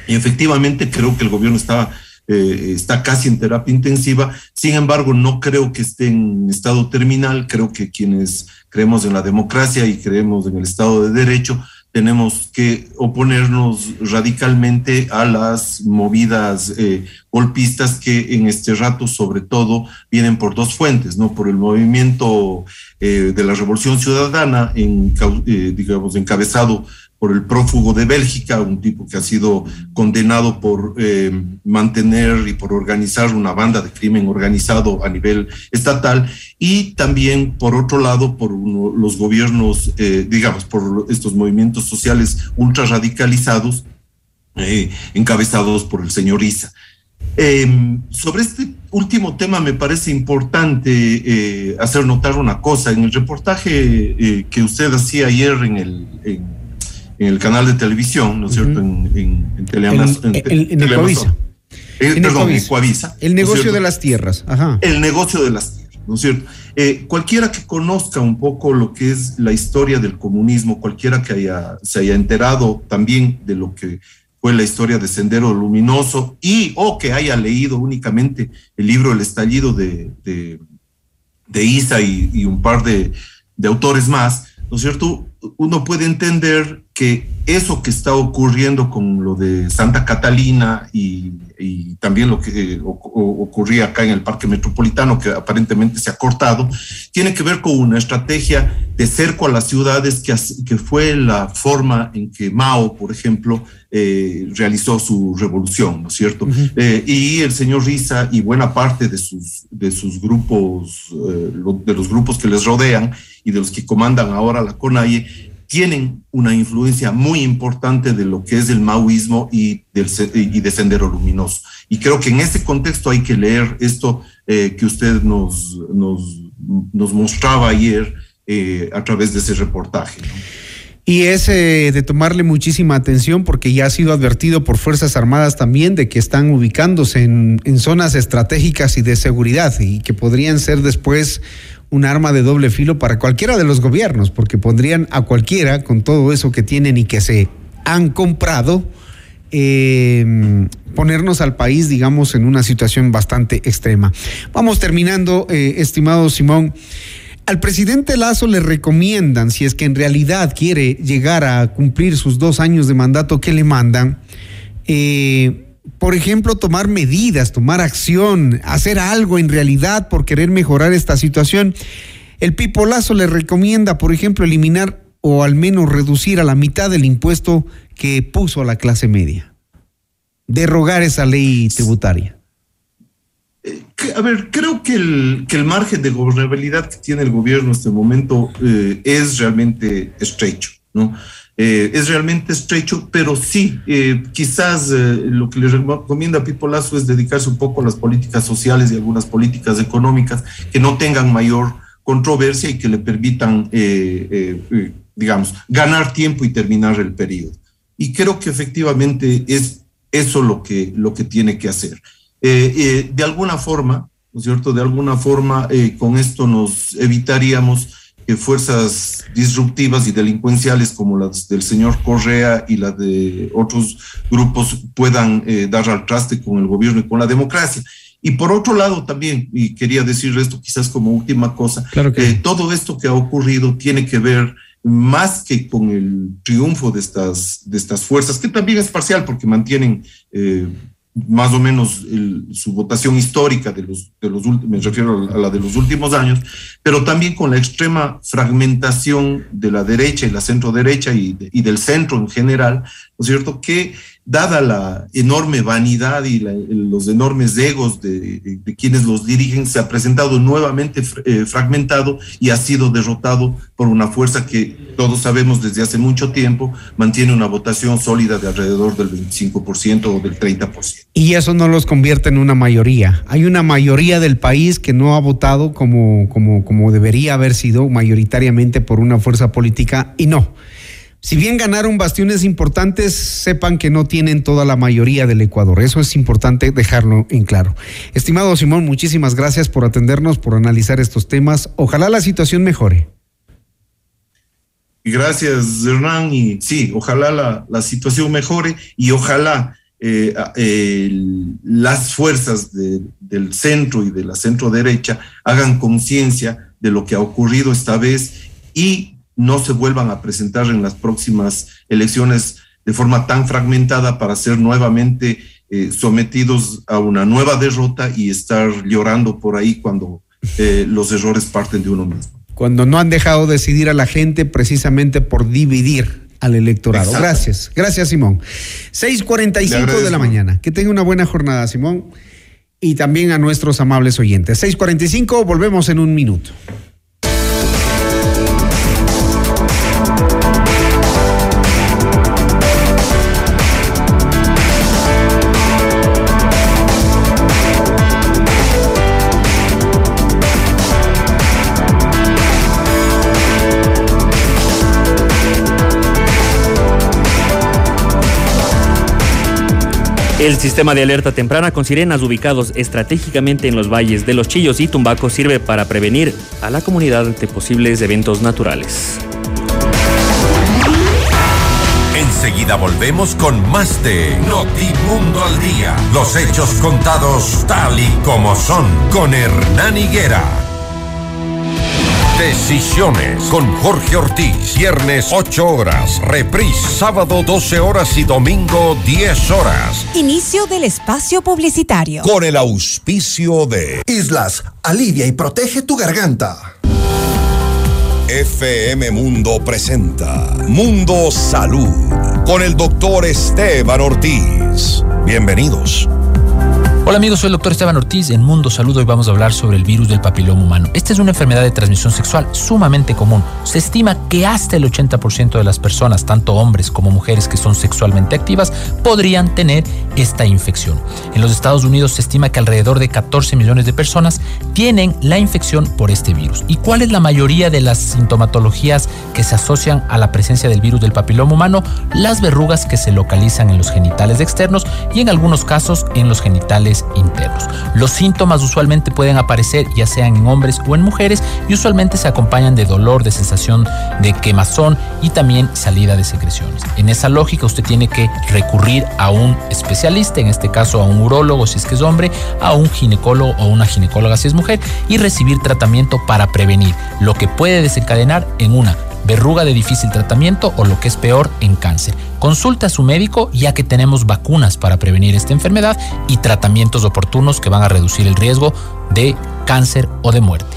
Y efectivamente creo que el gobierno estaba eh, está casi en terapia intensiva. Sin embargo, no creo que esté en estado terminal. Creo que quienes creemos en la democracia y creemos en el Estado de Derecho, tenemos que oponernos radicalmente a las movidas eh, golpistas que en este rato, sobre todo, vienen por dos fuentes, ¿no? Por el movimiento eh, de la Revolución Ciudadana, eh, digamos, encabezado por el prófugo de Bélgica, un tipo que ha sido condenado por eh, mantener y por organizar una banda de crimen organizado a nivel estatal, y también, por otro lado, por uno, los gobiernos, eh, digamos, por estos movimientos sociales ultra radicalizados, eh, encabezados por el señor Isa. Eh, sobre este último tema me parece importante eh, hacer notar una cosa. En el reportaje que usted hacía ayer en el, en el canal de televisión, ¿no es cierto? En, en, en Teleamaz- En- en-. Ecoavisa. Eh, En perdón, Ecoavisa. Ecoavisa, El ¿no es negocio de las tierras. Ajá. el negocio de las tierras, ¿no es cierto? Eh, cualquiera que conozca un poco lo que es la historia del comunismo, cualquiera que haya, se haya enterado también de lo que fue la historia de Sendero Luminoso y o que haya leído únicamente el libro El estallido de, de, de Isa y, y un par de, de autores más, ¿no es cierto? Uno puede entender que eso que está ocurriendo con lo de Santa Catalina y, y también lo que eh, ocurría acá en el Parque Metropolitano, que aparentemente se ha cortado, tiene que ver con una estrategia de cerco a las ciudades que, que fue la forma en que Mao, por ejemplo, eh, realizó su revolución, ¿no es cierto? Eh, y el señor Risa y buena parte de sus, de sus grupos, eh, de los grupos que les rodean y de los que comandan ahora la CONAIE, tienen una influencia muy importante de lo que es el maoísmo y, del, y de Sendero Luminoso. Y creo que en ese contexto hay que leer esto eh, que usted nos, nos, nos mostraba ayer eh, a través de ese reportaje. ¿no? Y es eh, de tomarle muchísima atención porque ya ha sido advertido por Fuerzas Armadas también de que están ubicándose en, en zonas estratégicas y de seguridad y que podrían ser después un arma de doble filo para cualquiera de los gobiernos, porque pondrían a cualquiera con todo eso que tienen y que se han comprado, eh, ponernos al país, digamos, en una situación bastante extrema. Vamos terminando, eh, estimado Simón. Al presidente Lazo le recomiendan, si es que en realidad quiere llegar a cumplir sus dos años de mandato que le mandan, eh, por ejemplo, tomar medidas, tomar acción, hacer algo en realidad por querer mejorar esta situación. El Pipo Lazo le recomienda, por ejemplo, eliminar o al menos reducir a la mitad el impuesto que puso a la clase media. Derogar esa ley tributaria. Que- A ver, creo que el, que el margen de gobernabilidad que tiene el gobierno en este momento eh, es realmente estrecho, ¿no? Eh, es realmente estrecho, pero sí, eh, quizás eh, lo que le recomienda a Pipo Lazo es dedicarse un poco a las políticas sociales y algunas políticas económicas que no tengan mayor controversia y que le permitan, eh, eh, eh, digamos, ganar tiempo y terminar el periodo. Y creo que efectivamente es eso lo que, lo que tiene que hacer. De alguna forma, ¿no es cierto? De alguna forma, con esto nos evitaríamos que fuerzas disruptivas y delincuenciales como las del señor Correa y las de otros grupos puedan eh, dar al traste con el gobierno y con la democracia. Y por otro lado también, y quería decir esto quizás como última cosa, eh, todo esto que ha ocurrido tiene que ver más que con el triunfo de estas, de estas fuerzas, que también es parcial porque mantienen eh, más o menos su votación histórica de los, de los últimos, me refiero a la de los últimos años, pero también con la extrema fragmentación de la derecha y la centro derecha y, y del centro en general, ¿no es cierto? Que dada la enorme vanidad y la- los enormes egos de, quienes los dirigen, se ha presentado nuevamente eh, fragmentado y ha sido derrotado por una fuerza que todos sabemos desde hace mucho tiempo mantiene una votación sólida de alrededor del 25% o del 30%. Y eso no los convierte en una mayoría. Hay una mayoría del país que no ha votado como, como, como debería haber sido mayoritariamente por una fuerza política y no. Si bien ganaron bastiones importantes, sepan que no tienen toda la mayoría del Ecuador. Eso es importante dejarlo en claro. Estimado Simón, muchísimas gracias por atendernos, por analizar estos temas. Ojalá la situación mejore. Gracias, Hernán. Y sí, ojalá la, situación mejore y ojalá eh, las fuerzas de- del centro y de la centro derecha hagan conciencia de lo que ha ocurrido esta vez y no se vuelvan a presentar en las próximas elecciones de forma tan fragmentada para ser nuevamente eh, sometidos a una nueva derrota y estar llorando por ahí cuando eh, los errores parten de uno mismo. Cuando no han dejado decidir a la gente precisamente por dividir al electorado. Exacto. Gracias. Gracias, Simón. Le 6:45 de la mañana. Que tenga una buena jornada, Simón. Y también a nuestros amables oyentes. 6:45, volvemos en un minuto. El sistema de alerta temprana con sirenas ubicados estratégicamente en los valles de Los Chillos y Tumbaco sirve para prevenir a la comunidad ante posibles eventos naturales. Enseguida volvemos con más de Notimundo al Día. Los hechos contados tal y como son con Hernán Higuera. Decisiones con Jorge Ortiz. Viernes 8 horas. Reprise sábado 12 horas y domingo 10 horas. Inicio del espacio publicitario. Con el auspicio de Islas, alivia y protege tu garganta. FM Mundo presenta Mundo Salud con el doctor Esteban Ortiz. Bienvenidos. Hola amigos, soy el doctor Esteban Ortiz. En Mundo Salud hoy vamos a hablar sobre el virus del papiloma humano. Esta es una enfermedad de transmisión sexual sumamente común. Se estima que hasta el 80% de las personas, tanto hombres como mujeres que son sexualmente activas, podrían tener esta infección. En los Estados Unidos se estima que alrededor de 14 millones de personas tienen la infección por este virus. ¿Y cuál es la mayoría de las sintomatologías que se asocian a la presencia del virus del papiloma humano? Las verrugas que se localizan en los genitales externos y en algunos casos en los genitales internos. Los síntomas usualmente pueden aparecer ya sean en hombres o en mujeres y usualmente se acompañan de dolor, de sensación de quemazón y también salida de secreciones. En esa lógica usted tiene que recurrir a un especialista, en este caso a un urólogo si es que es hombre, a un ginecólogo o una ginecóloga si es mujer y recibir tratamiento para prevenir lo que puede desencadenar en una verruga de difícil tratamiento o lo que es peor en cáncer. Consulte a su médico ya que tenemos vacunas para prevenir esta enfermedad y tratamientos oportunos que van a reducir el riesgo de cáncer o de muerte.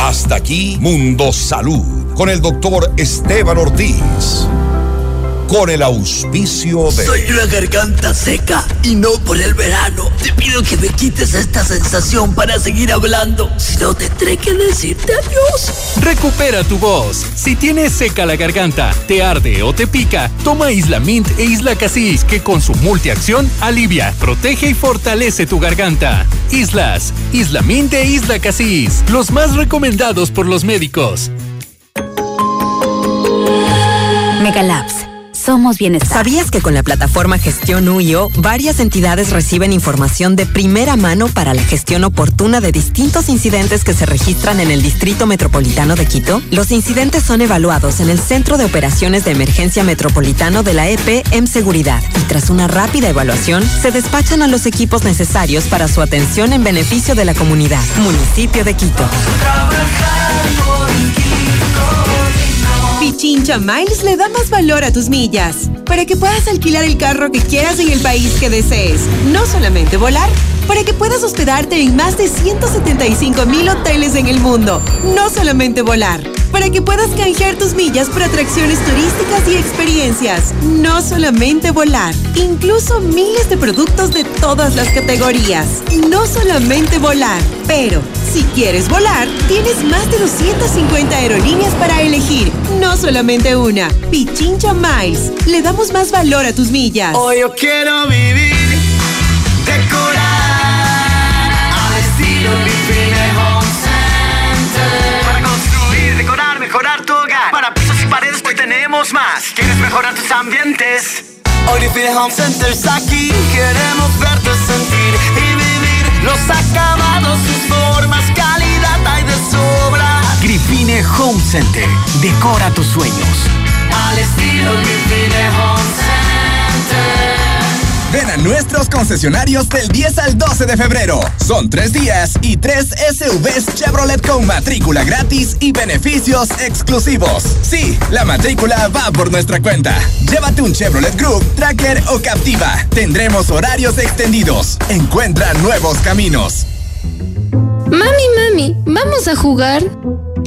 Hasta aquí Mundo Salud con el doctor Esteban Ortiz. Con el auspicio de... Soy una garganta seca y no por el verano. Te pido que me quites esta sensación para seguir hablando. Si no, tendré que decirte adiós. Recupera tu voz. Si tienes seca la garganta, te arde o te pica, toma Isla Mint e Isla Casis, que con su multiacción alivia, protege y fortalece tu garganta. Islas, Isla Mint e Isla Casis, los más recomendados por los médicos. Megalabs. Somos bienestar. ¿Sabías que con la plataforma Gestión UIO, varias entidades reciben información de primera mano para la gestión oportuna de distintos incidentes que se registran en el Distrito Metropolitano de Quito? Los incidentes son evaluados en el Centro de Operaciones de Emergencia Metropolitano de la EP en Seguridad y tras una rápida evaluación, se despachan a los equipos necesarios para su atención en beneficio de la comunidad. Municipio de Quito. Pichincha Miles le da más valor a tus millas para que puedas alquilar el carro que quieras en el país que desees. No solamente volar, para que puedas hospedarte en más de 175 mil hoteles en el mundo. No solamente volar, para que puedas canjear tus millas por atracciones turísticas y experiencias. No solamente volar, incluso miles de productos de todas las categorías. No solamente volar, pero si quieres volar, tienes más de 250 aerolíneas para elegir. No solamente una. Pichincha Miles. Le damos más valor a tus millas. Hoy yo quiero vivir, decorar al estilo Home Center. Para construir, decorar, mejorar tu hogar. Para pisos y paredes hoy tenemos más. ¿Quieres mejorar tus ambientes? Living Home Center está aquí. Queremos verte sentir y vivir los acabados, Home Center. Decora tus sueños. Al estilo Grifine Home Center. Ven a nuestros concesionarios del 10 al 12 de febrero. Son tres días y tres SUVs Chevrolet con matrícula gratis y beneficios exclusivos. Sí, la matrícula va por nuestra cuenta. Llévate un Chevrolet Group, Tracker o Captiva. Tendremos horarios extendidos. Encuentra nuevos caminos. Mami, mami, ¿vamos a jugar?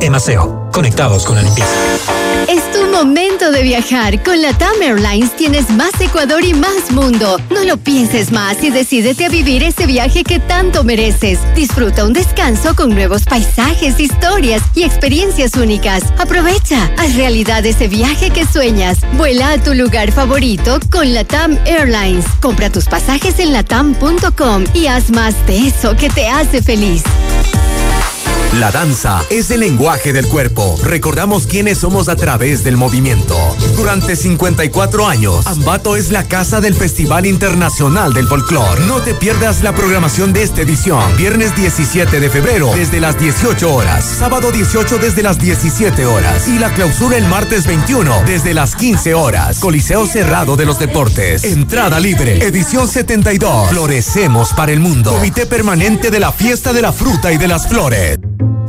Emaceo, conectados con la limpieza. Es tu momento de viajar. Con la TAM Airlines tienes más Ecuador y más mundo. No lo pienses más y decídete a vivir ese viaje que tanto mereces. Disfruta un descanso con nuevos paisajes, historias y experiencias únicas. Aprovecha, haz realidad ese viaje que sueñas. Vuela a tu lugar favorito con la TAM Airlines. Compra tus pasajes en latam.com y haz más de eso que te hace feliz. La danza es el lenguaje del cuerpo. Recordamos quiénes somos a través del movimiento. Durante 54 años, Ambato es la casa del Festival Internacional del Folclor. No te pierdas la programación de esta edición. Viernes 17 de febrero desde las 18 horas. Sábado 18 desde las 17 horas. Y la clausura el martes 21 desde las 15 horas. Coliseo Cerrado de los Deportes. Entrada libre. Edición 72. Florecemos para el mundo. Comité Permanente de la Fiesta de la Fruta y de las Flores.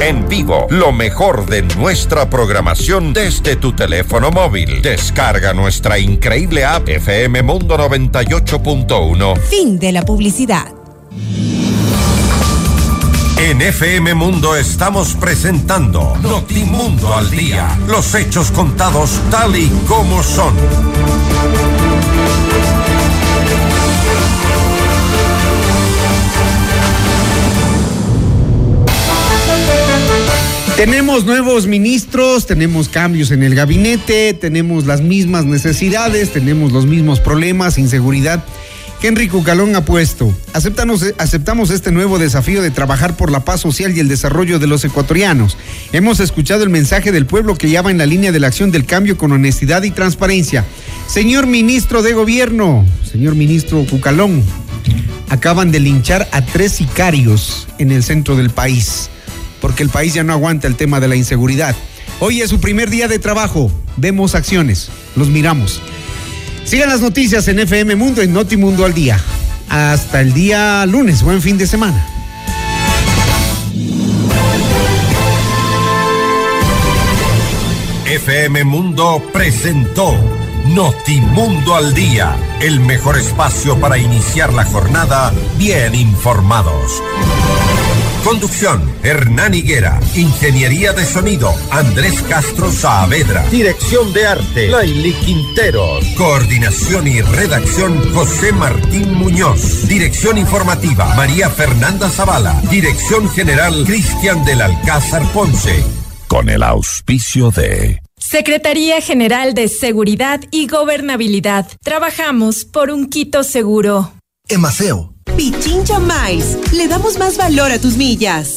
En vivo, lo mejor de nuestra programación desde tu teléfono móvil. Descarga nuestra increíble app FM Mundo 98.1. Fin de la publicidad. En FM Mundo estamos presentando Notimundo al Día. Los hechos contados tal y como son. Tenemos nuevos ministros, tenemos cambios en el gabinete, tenemos las mismas necesidades, tenemos los mismos problemas, inseguridad. Henry Cucalón ha puesto, aceptamos, aceptamos este nuevo desafío de trabajar por la paz social y el desarrollo de los ecuatorianos. Hemos escuchado el mensaje del pueblo que ya va en la línea de la acción del cambio con honestidad y transparencia. Señor ministro de Gobierno, señor ministro Cucalón, acaban de linchar a tres sicarios en el centro del país porque el país ya no aguanta el tema de la inseguridad. Hoy es su primer día de trabajo. Vemos acciones, los miramos. Sigan las noticias en FM Mundo, en Notimundo al día. Hasta el día lunes. Buen fin de semana. FM Mundo presentó Notimundo al día, el mejor espacio para iniciar la jornada bien informados. Conducción, Hernán Higuera. Ingeniería de sonido, Andrés Castro Saavedra. Dirección de arte, Laili Quinteros. Coordinación y redacción, José Martín Muñoz. Dirección informativa, María Fernanda Zavala. Dirección general, Cristian del Alcázar Ponce. Con el auspicio de... Secretaría General de Seguridad y Gobernabilidad. Trabajamos por un Quito seguro. Emaceo Pichincha Miles. Le damos más valor a tus millas.